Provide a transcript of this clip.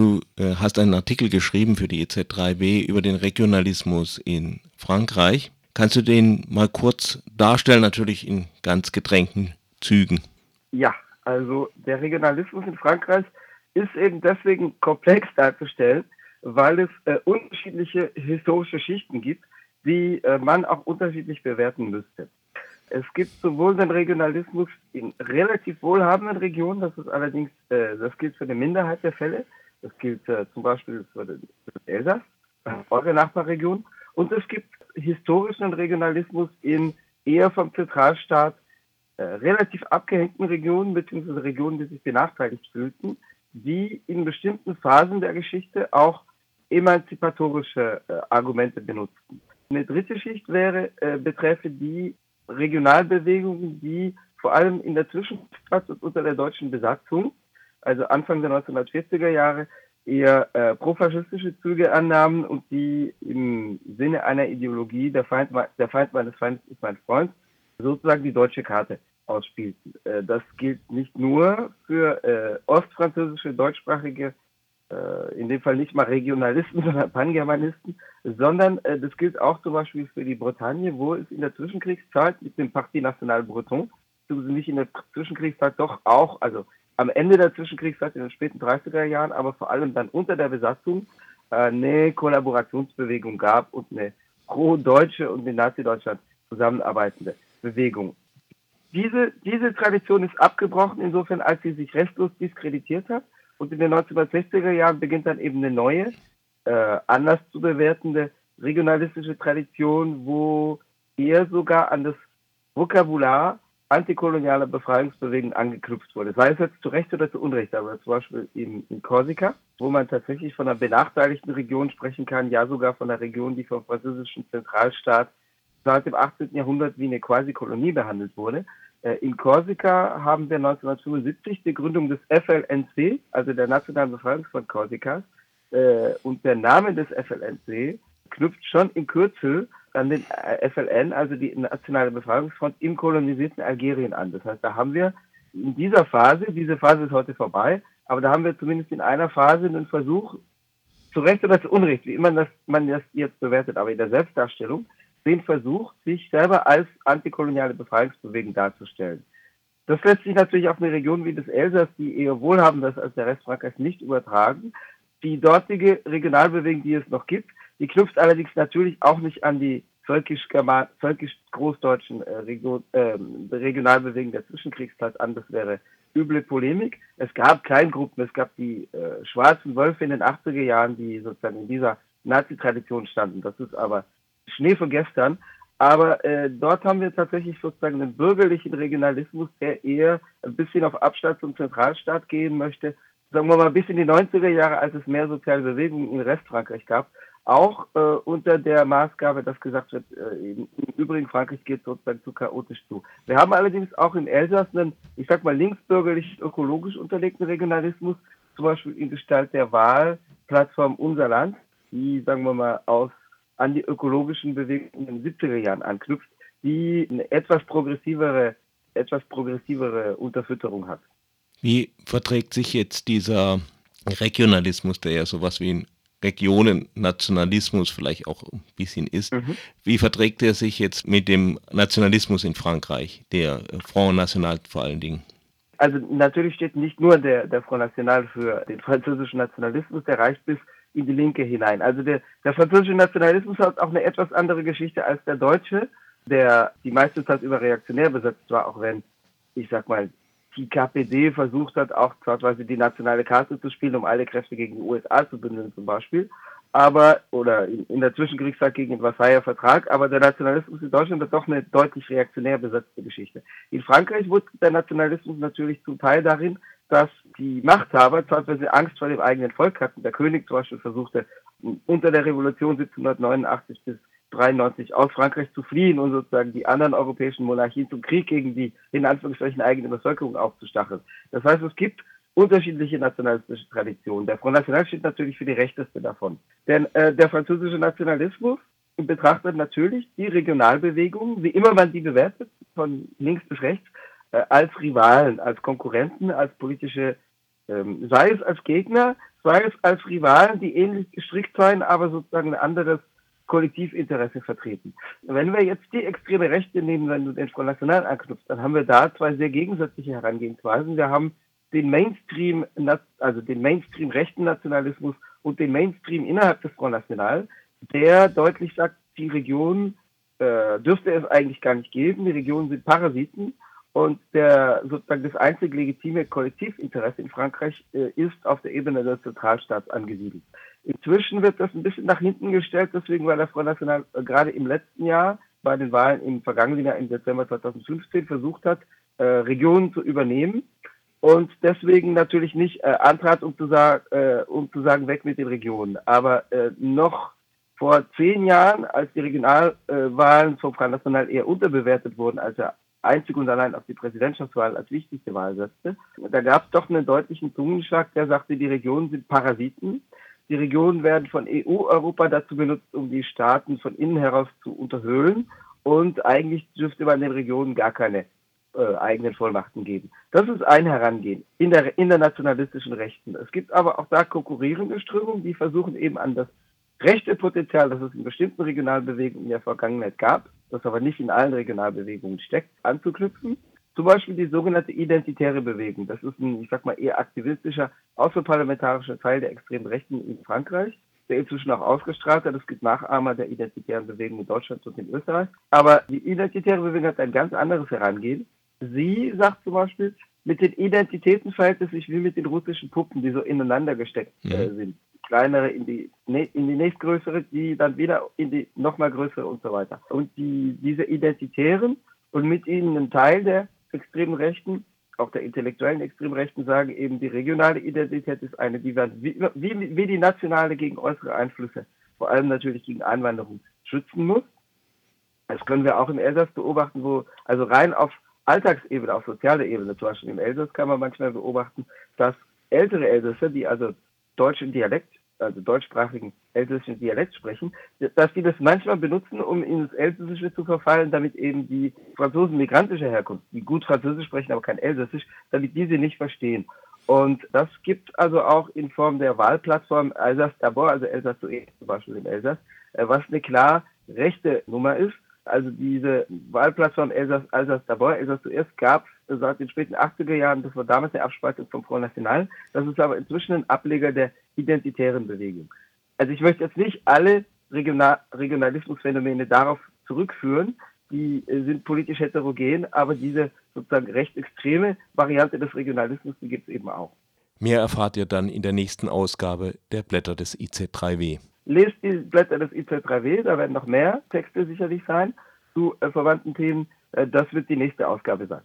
Du äh, hast einen Artikel geschrieben für die EZ3B über den Regionalismus in Frankreich. Kannst du den mal kurz darstellen, natürlich in ganz gedrängten Zügen? Ja, also der Regionalismus in Frankreich ist eben deswegen komplex darzustellen, weil es äh, unterschiedliche historische Schichten gibt, die äh, man auch unterschiedlich bewerten müsste. Es gibt sowohl den Regionalismus in relativ wohlhabenden Regionen, das ist allerdings, äh, das gilt für eine Minderheit der Fälle, das gilt äh, zum Beispiel für den, Elsass, äh, eure Nachbarregion, und es gibt historischen Regionalismus in eher vom Zentralstaat äh, relativ abgehängten Regionen, beziehungsweise Regionen, die sich benachteiligt fühlten, die in bestimmten Phasen der Geschichte auch emanzipatorische äh, Argumente benutzten. Eine dritte Schicht wäre, äh, betreffe die Regionalbewegungen, die vor allem in der Zwischenzeit und unter der deutschen Besatzung, also Anfang der 1940er Jahre, eher äh, profaschistische Züge annahmen und die im Sinne einer Ideologie, der Feind, der Feind meines Feindes ist mein Freund, sozusagen die deutsche Karte ausspielten. Äh, das gilt nicht nur für äh, ostfranzösische, deutschsprachige äh, in dem Fall nicht mal Regionalisten, sondern Pangermanisten, sondern äh, das gilt auch zum Beispiel für die Bretagne, wo es in der Zwischenkriegszeit mit dem Parti National Breton, also nicht in der Zwischenkriegszeit doch auch, also am Ende der Zwischenkriegszeit in den späten 30er Jahren, aber vor allem dann unter der Besatzung äh, eine Kollaborationsbewegung gab und eine pro-deutsche und mit Nazi-Deutschland zusammenarbeitende Bewegung. Diese, diese Tradition ist abgebrochen, insofern als sie sich restlos diskreditiert hat und in den 1960er Jahren beginnt dann eben eine neue, äh, anders zu bewertende regionalistische Tradition, wo eher sogar an das Vokabular antikolonialer Befreiungsbewegungen angeknüpft wurde. Sei es jetzt zu Recht oder zu Unrecht, aber zum Beispiel in, in Korsika, wo man tatsächlich von einer benachteiligten Region sprechen kann, ja sogar von einer Region, die vom französischen Zentralstaat seit dem 18. Jahrhundert wie eine Quasi-Kolonie behandelt wurde. Äh, in Korsika haben wir 1975 die Gründung des FLNC, also der Nationalen Befreiungsfront Korsikas. Äh, und der Name des FLNC knüpft schon in Kürzel an den äh, FLN, also die Nationale Befreiungsfront im kolonisierten Algerien an. Das heißt, da haben wir in dieser Phase, diese Phase ist heute vorbei, aber da haben wir zumindest in einer Phase einen Versuch, zu Recht oder zu Unrecht, wie immer das, man das jetzt bewertet, aber in der Selbstdarstellung, den Versuch, sich selber als antikoloniale Befreiungsbewegung darzustellen. Das lässt sich natürlich auf eine Region wie das Elsass, die eher wohlhabender ist als der Rest Frankreichs, nicht übertragen. Die dortige Regionalbewegung, die es noch gibt, die knüpft allerdings natürlich auch nicht an die völkisch-großdeutschen völkisch äh, äh, Regionalbewegungen der Zwischenkriegszeit an. Das wäre üble Polemik. Es gab Kleingruppen, es gab die äh, schwarzen Wölfe in den 80er Jahren, die sozusagen in dieser Nazi-Tradition standen. Das ist aber Schnee von gestern. Aber äh, dort haben wir tatsächlich sozusagen einen bürgerlichen Regionalismus, der eher ein bisschen auf Abstand zum Zentralstaat gehen möchte. Sagen wir mal bis in die 90er Jahre, als es mehr soziale Bewegungen in Restfrankreich gab. Auch äh, unter der Maßgabe, dass gesagt wird, äh, im Übrigen Frankreich geht sozusagen zu chaotisch zu. Wir haben allerdings auch in Elsass einen, ich sag mal, linksbürgerlich ökologisch unterlegten Regionalismus, zum Beispiel in Gestalt der Wahlplattform Unser Land, die, sagen wir mal, aus an die ökologischen Bewegungen in den 70er Jahren anknüpft, die eine etwas progressivere, etwas progressivere Unterfütterung hat. Wie verträgt sich jetzt dieser Regionalismus, der ja sowas wie ein Regionennationalismus vielleicht auch ein bisschen ist. Mhm. Wie verträgt er sich jetzt mit dem Nationalismus in Frankreich, der Front National vor allen Dingen? Also natürlich steht nicht nur der, der Front National für den französischen Nationalismus, der reicht bis in die Linke hinein. Also der, der französische Nationalismus hat auch eine etwas andere Geschichte als der deutsche, der die meiste Zeit über reaktionär besetzt war, auch wenn, ich sag mal, die KPD versucht hat, auch zeitweise die nationale Karte zu spielen, um alle Kräfte gegen die USA zu bündeln zum Beispiel. Aber, oder in, der Zwischenkriegszeit gegen den Versailler Vertrag, aber der Nationalismus in Deutschland ist doch eine deutlich reaktionär besetzte Geschichte. In Frankreich wurde der Nationalismus natürlich zum Teil darin, dass die Machthaber, sie Angst vor dem eigenen Volk hatten, der König zum Beispiel versuchte unter der Revolution 1789 bis 93 aus Frankreich zu fliehen und sozusagen die anderen europäischen Monarchien zum Krieg gegen die in Anführungsstrichen eigene Bevölkerung aufzustacheln. Das heißt, es gibt unterschiedliche nationalistische Traditionen. Der Front National steht natürlich für die rechteste davon. Denn äh, der französische Nationalismus betrachtet natürlich die Regionalbewegungen, wie immer man die bewertet, von links bis rechts, äh, als Rivalen, als Konkurrenten, als politische, ähm, sei es als Gegner, Zwei als Rivalen, die ähnlich gestrickt seien, aber sozusagen ein anderes Kollektivinteresse vertreten. Wenn wir jetzt die extreme Rechte nehmen, wenn du den Front National anknüpfst, dann haben wir da zwei sehr gegensätzliche Herangehensweisen. Wir haben den Mainstream, also den Mainstream rechten Nationalismus und den Mainstream innerhalb des Front National, der deutlich sagt, die Region äh, dürfte es eigentlich gar nicht geben. Die Regionen sind Parasiten und der sozusagen das einzig legitime Kollektivinteresse in Frankreich äh, ist auf der Ebene des Zentralstaats angesiedelt. Inzwischen wird das ein bisschen nach hinten gestellt, deswegen weil der Front National äh, gerade im letzten Jahr bei den Wahlen im vergangenen Jahr im Dezember 2015 versucht hat, äh, Regionen zu übernehmen und deswegen natürlich nicht äh, antrat, um zu, sagen, äh, um zu sagen, weg mit den Regionen. Aber äh, noch vor zehn Jahren, als die Regionalwahlen vom Front National eher unterbewertet wurden, als er einzig und allein auf die Präsidentschaftswahl als wichtigste Wahl setzte, da gab es doch einen deutlichen Zungenschlag, der sagte, die Regionen sind Parasiten. Die Regionen werden von EU-Europa dazu benutzt, um die Staaten von innen heraus zu unterhöhlen. Und eigentlich dürfte man den Regionen gar keine äh, eigenen Vollmachten geben. Das ist ein Herangehen in der, in der nationalistischen Rechten. Es gibt aber auch da konkurrierende Strömungen, die versuchen eben an das rechte Potenzial, das es in bestimmten Regionalbewegungen in der Vergangenheit gab, das aber nicht in allen Regionalbewegungen steckt, anzuknüpfen. Zum Beispiel die sogenannte identitäre Bewegung. Das ist ein, ich sag mal, eher aktivistischer, außerparlamentarischer Teil der extremen Rechten in Frankreich, der inzwischen auch ausgestrahlt hat. Es gibt Nachahmer der identitären Bewegung in Deutschland und in Österreich. Aber die identitäre Bewegung hat ein ganz anderes Herangehen. Sie sagt zum Beispiel, mit den Identitäten verhält es sich wie mit den russischen Puppen, die so ineinander gesteckt äh, mhm. sind kleinere in die, in die nächstgrößere, die dann wieder in die nochmal größere und so weiter. Und die, diese Identitären und mit ihnen ein Teil der extremen Rechten, auch der intellektuellen extremen Rechten sagen eben, die regionale Identität ist eine, wir wie, wie, wie die nationale gegen äußere Einflüsse, vor allem natürlich gegen Einwanderung, schützen muss. Das können wir auch im Elsass beobachten, wo also rein auf Alltagsebene, auf sozialer Ebene, zum Beispiel im Elsass kann man manchmal beobachten, dass ältere Elsässer, die also deutschen Dialekt also deutschsprachigen elsässischen Dialekt sprechen, dass die das manchmal benutzen, um ins Elsässische zu verfallen, damit eben die Franzosen migrantischer Herkunft, die gut Französisch sprechen, aber kein Elsässisch, damit diese nicht verstehen. Und das gibt also auch in Form der Wahlplattform Alsace d'abord, also Elsass zuerst zum Beispiel im Elsass, äh, was eine klar rechte Nummer ist. Also diese Wahlplattform Elsass, Alsace d'abord, Elsass zuerst gab seit den späten 80er Jahren, das war damals eine Abspaltung vom Front National. Das ist aber inzwischen ein Ableger der identitären Bewegung. Also ich möchte jetzt nicht alle Regional Regionalismusphänomene darauf zurückführen, die äh, sind politisch heterogen, aber diese sozusagen rechtsextreme Variante des Regionalismus, die gibt es eben auch. Mehr erfahrt ihr dann in der nächsten Ausgabe der Blätter des IC3W. Lest die Blätter des IC3W, da werden noch mehr Texte sicherlich sein zu äh, verwandten Themen. Äh, das wird die nächste Ausgabe sein.